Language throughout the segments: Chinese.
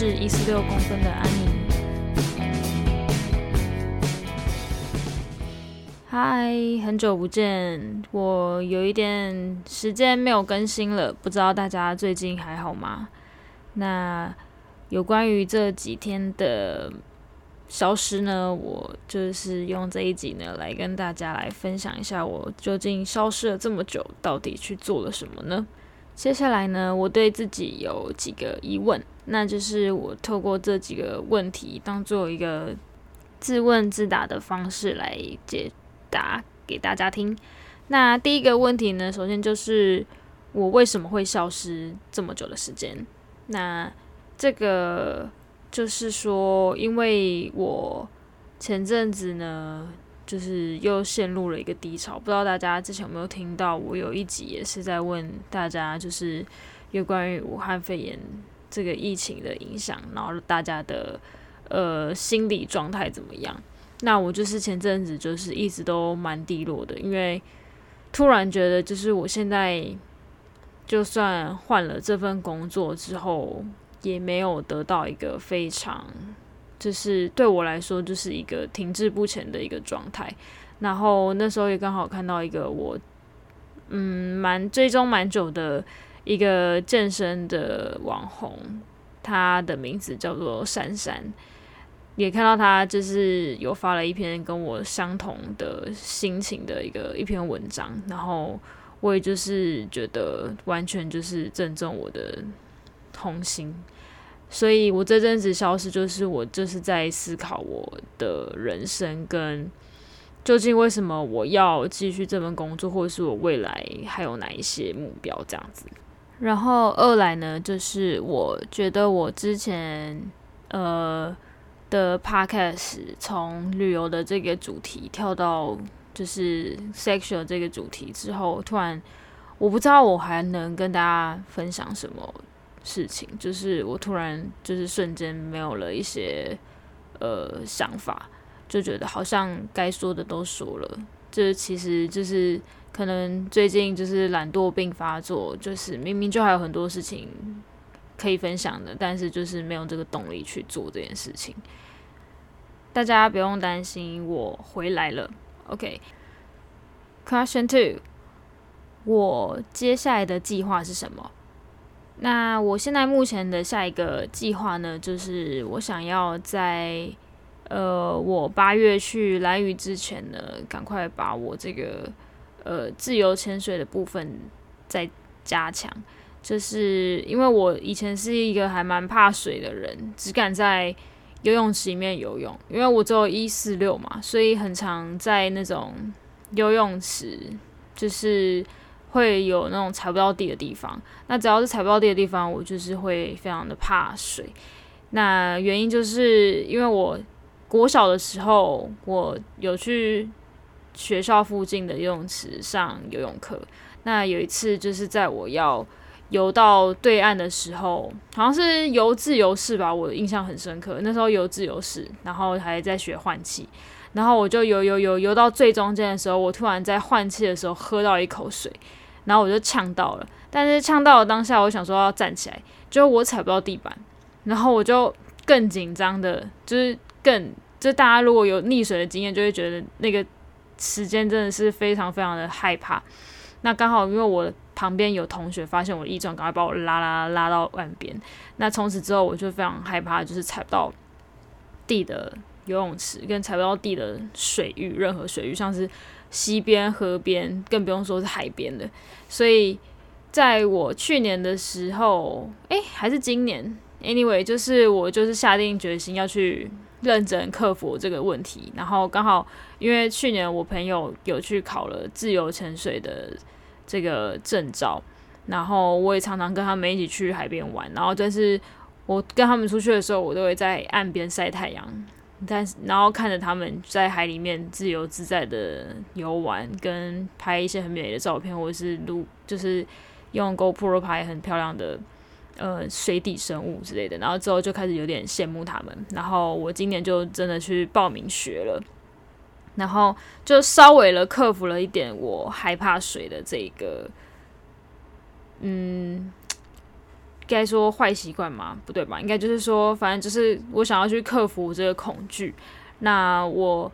是一四六公分的安妮。嗨，很久不见，我有一点时间没有更新了，不知道大家最近还好吗？那有关于这几天的消失呢，我就是用这一集呢来跟大家来分享一下，我究竟消失了这么久，到底去做了什么呢？接下来呢，我对自己有几个疑问，那就是我透过这几个问题当做一个自问自答的方式来解。答给大家听。那第一个问题呢，首先就是我为什么会消失这么久的时间？那这个就是说，因为我前阵子呢，就是又陷入了一个低潮。不知道大家之前有没有听到？我有一集也是在问大家，就是有关于武汉肺炎这个疫情的影响，然后大家的呃心理状态怎么样？那我就是前阵子就是一直都蛮低落的，因为突然觉得就是我现在就算换了这份工作之后，也没有得到一个非常就是对我来说就是一个停滞不前的一个状态。然后那时候也刚好看到一个我嗯蛮追踪蛮久的一个健身的网红，他的名字叫做珊珊。也看到他就是有发了一篇跟我相同的心情的一个一篇文章，然后我也就是觉得完全就是正中我的痛心，所以我这阵子消失，就是我就是在思考我的人生跟究竟为什么我要继续这份工作，或者是我未来还有哪一些目标这样子。然后二来呢，就是我觉得我之前呃。的 podcast 从旅游的这个主题跳到就是 sexual 这个主题之后，突然我不知道我还能跟大家分享什么事情，就是我突然就是瞬间没有了一些呃想法，就觉得好像该说的都说了，这其实就是可能最近就是懒惰病发作，就是明明就还有很多事情。可以分享的，但是就是没有这个动力去做这件事情。大家不用担心，我回来了。OK，Question Two，我接下来的计划是什么？那我现在目前的下一个计划呢，就是我想要在呃，我八月去蓝屿之前呢，赶快把我这个呃自由潜水的部分再加强。就是因为我以前是一个还蛮怕水的人，只敢在游泳池里面游泳。因为我只有一四六嘛，所以很常在那种游泳池，就是会有那种踩不到地的地方。那只要是踩不到地的地方，我就是会非常的怕水。那原因就是因为我国小的时候，我有去学校附近的游泳池上游泳课。那有一次就是在我要游到对岸的时候，好像是游自由式吧，我印象很深刻。那时候游自由式，然后还在学换气，然后我就游游游游到最中间的时候，我突然在换气的时候喝到一口水，然后我就呛到了。但是呛到了当下，我想说要站起来，就我踩不到地板，然后我就更紧张的，就是更就大家如果有溺水的经验，就会觉得那个时间真的是非常非常的害怕。那刚好因为我。旁边有同学发现我的异状，赶快把我拉拉拉到岸边。那从此之后，我就非常害怕，就是踩不到地的游泳池，跟踩不到地的水域，任何水域，像是溪边、河边，更不用说是海边的。所以，在我去年的时候，诶，还是今年，anyway，就是我就是下定决心要去认真克服这个问题。然后刚好因为去年我朋友有去考了自由潜水的。这个证照，然后我也常常跟他们一起去海边玩，然后但是我跟他们出去的时候，我都会在岸边晒太阳，但是然后看着他们在海里面自由自在的游玩，跟拍一些很美的照片，或者是录，就是用 GoPro 拍很漂亮的呃水底生物之类的，然后之后就开始有点羡慕他们，然后我今年就真的去报名学了。然后就稍微了克服了一点我害怕水的这个，嗯，该说坏习惯吗？不对吧？应该就是说，反正就是我想要去克服这个恐惧。那我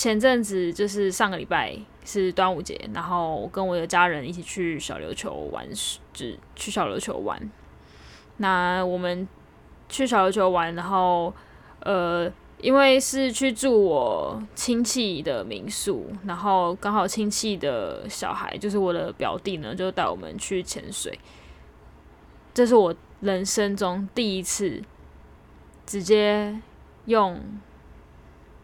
前阵子就是上个礼拜是端午节，然后跟我的家人一起去小琉球玩，只去小琉球玩。那我们去小琉球玩，然后呃。因为是去住我亲戚的民宿，然后刚好亲戚的小孩就是我的表弟呢，就带我们去潜水。这是我人生中第一次直接用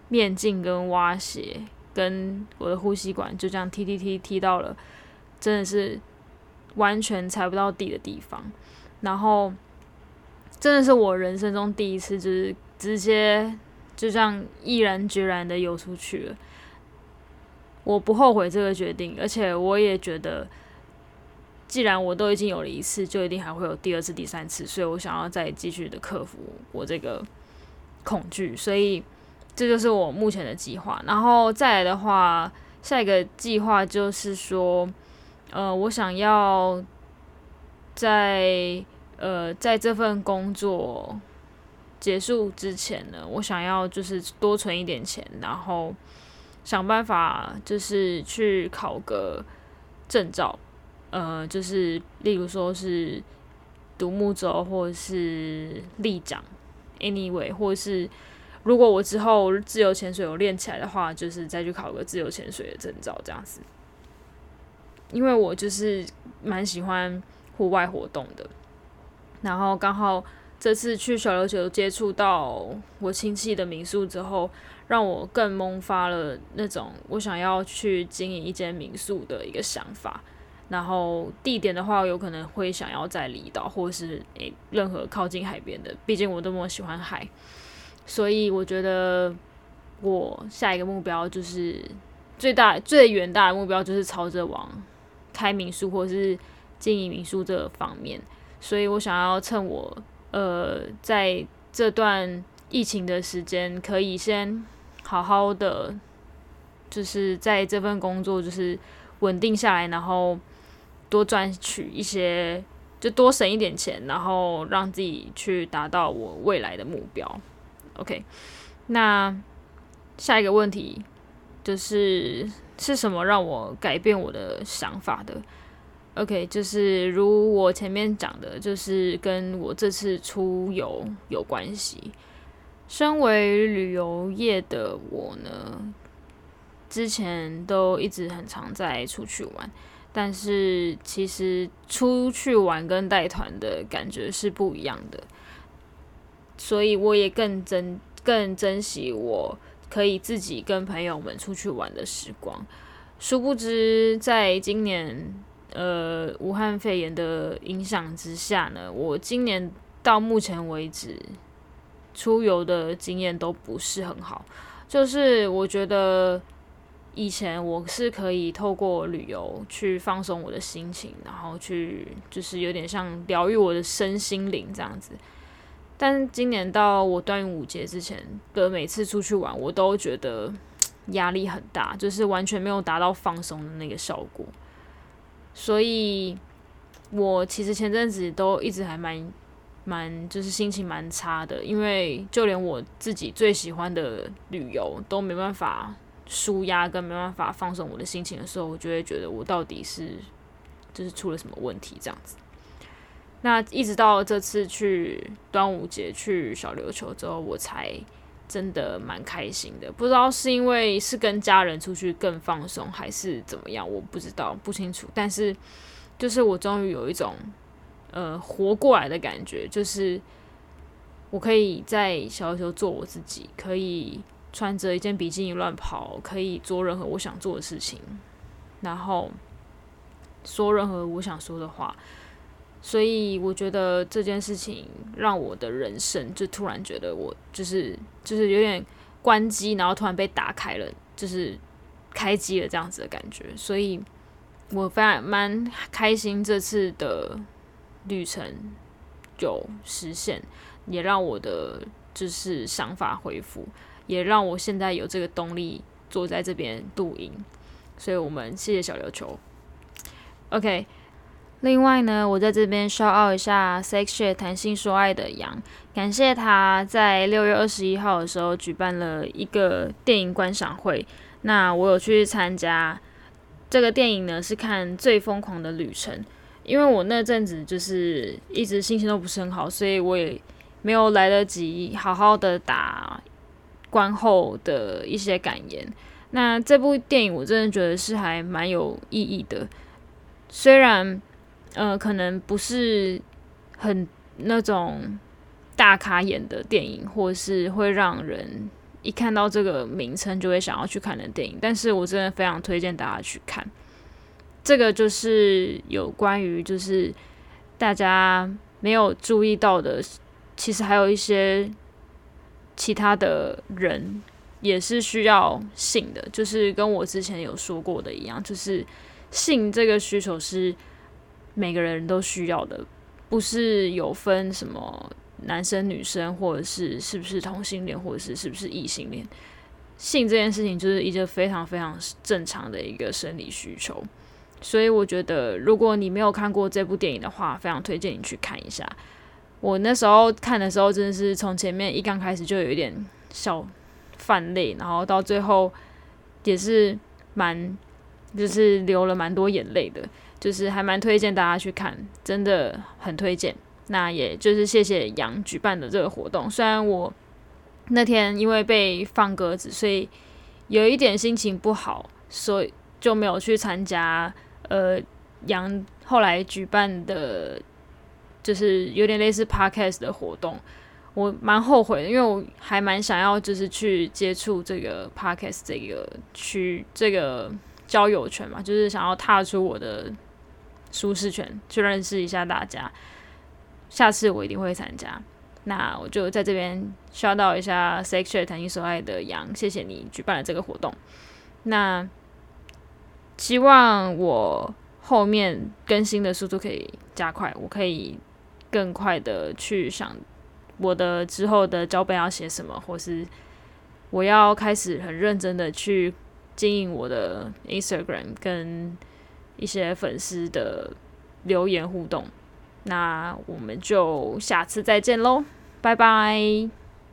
面镜跟蛙鞋跟我的呼吸管就这样踢踢踢踢到了，真的是完全踩不到底的地方。然后真的是我人生中第一次，就是直接。就这样毅然决然的游出去了，我不后悔这个决定，而且我也觉得，既然我都已经有了一次，就一定还会有第二次、第三次，所以我想要再继续的克服我这个恐惧，所以这就是我目前的计划。然后再来的话，下一个计划就是说，呃，我想要在呃在这份工作。结束之前呢，我想要就是多存一点钱，然后想办法就是去考个证照，呃，就是例如说是独木舟或者是立桨，anyway，或者是如果我之后自由潜水有练起来的话，就是再去考个自由潜水的证照这样子。因为我就是蛮喜欢户外活动的，然后刚好。这次去小琉球接触到我亲戚的民宿之后，让我更萌发了那种我想要去经营一间民宿的一个想法。然后地点的话，有可能会想要在离岛或是诶任何靠近海边的，毕竟我这么喜欢海。所以我觉得我下一个目标就是最大最远大的目标就是朝着往开民宿或是经营民宿这个方面。所以我想要趁我。呃，在这段疫情的时间，可以先好好的，就是在这份工作就是稳定下来，然后多赚取一些，就多省一点钱，然后让自己去达到我未来的目标。OK，那下一个问题就是是什么让我改变我的想法的？OK，就是如我前面讲的，就是跟我这次出游有关系。身为旅游业的我呢，之前都一直很常在出去玩，但是其实出去玩跟带团的感觉是不一样的，所以我也更珍更珍惜我可以自己跟朋友们出去玩的时光。殊不知，在今年。呃，武汉肺炎的影响之下呢，我今年到目前为止出游的经验都不是很好。就是我觉得以前我是可以透过旅游去放松我的心情，然后去就是有点像疗愈我的身心灵这样子。但今年到我端午节之前的每次出去玩，我都觉得压力很大，就是完全没有达到放松的那个效果。所以，我其实前阵子都一直还蛮蛮，就是心情蛮差的，因为就连我自己最喜欢的旅游都没办法舒压，跟没办法放松我的心情的时候，我就会觉得我到底是就是出了什么问题这样子。那一直到这次去端午节去小琉球之后，我才。真的蛮开心的，不知道是因为是跟家人出去更放松，还是怎么样，我不知道，不清楚。但是，就是我终于有一种呃活过来的感觉，就是我可以在小的时候做我自己，可以穿着一件比基尼乱跑，可以做任何我想做的事情，然后说任何我想说的话。所以我觉得这件事情让我的人生就突然觉得我就是就是有点关机，然后突然被打开了，就是开机了这样子的感觉。所以我非常蛮开心这次的旅程有实现，也让我的就是想法恢复，也让我现在有这个动力坐在这边录音。所以我们谢谢小琉球。OK。另外呢，我在这边 shout out 一下 Sex Share 谈性说爱的羊，感谢他在六月二十一号的时候举办了一个电影观赏会。那我有去参加，这个电影呢是看《最疯狂的旅程》，因为我那阵子就是一直心情都不是很好，所以我也没有来得及好好的打观后的一些感言。那这部电影我真的觉得是还蛮有意义的，虽然。呃，可能不是很那种大咖演的电影，或是会让人一看到这个名称就会想要去看的电影，但是我真的非常推荐大家去看。这个就是有关于就是大家没有注意到的，其实还有一些其他的人也是需要性的，就是跟我之前有说过的一样，就是性这个需求是。每个人都需要的，不是有分什么男生女生，或者是是不是同性恋，或者是是不是异性恋。性这件事情就是一个非常非常正常的一个生理需求，所以我觉得如果你没有看过这部电影的话，非常推荐你去看一下。我那时候看的时候，真的是从前面一刚开始就有一点小泛泪，然后到最后也是蛮就是流了蛮多眼泪的。就是还蛮推荐大家去看，真的很推荐。那也就是谢谢杨举办的这个活动。虽然我那天因为被放鸽子，所以有一点心情不好，所以就没有去参加。呃，杨后来举办的，就是有点类似 podcast 的活动，我蛮后悔的，因为我还蛮想要就是去接触这个 podcast 这个去这个交友圈嘛，就是想要踏出我的。舒适圈，去认识一下大家。下次我一定会参加。那我就在这边刷到一下 Sexual 谈心所爱的羊，谢谢你举办了这个活动。那希望我后面更新的速度可以加快，我可以更快的去想我的之后的脚本要写什么，或是我要开始很认真的去经营我的 Instagram 跟。一些粉丝的留言互动，那我们就下次再见喽，拜拜。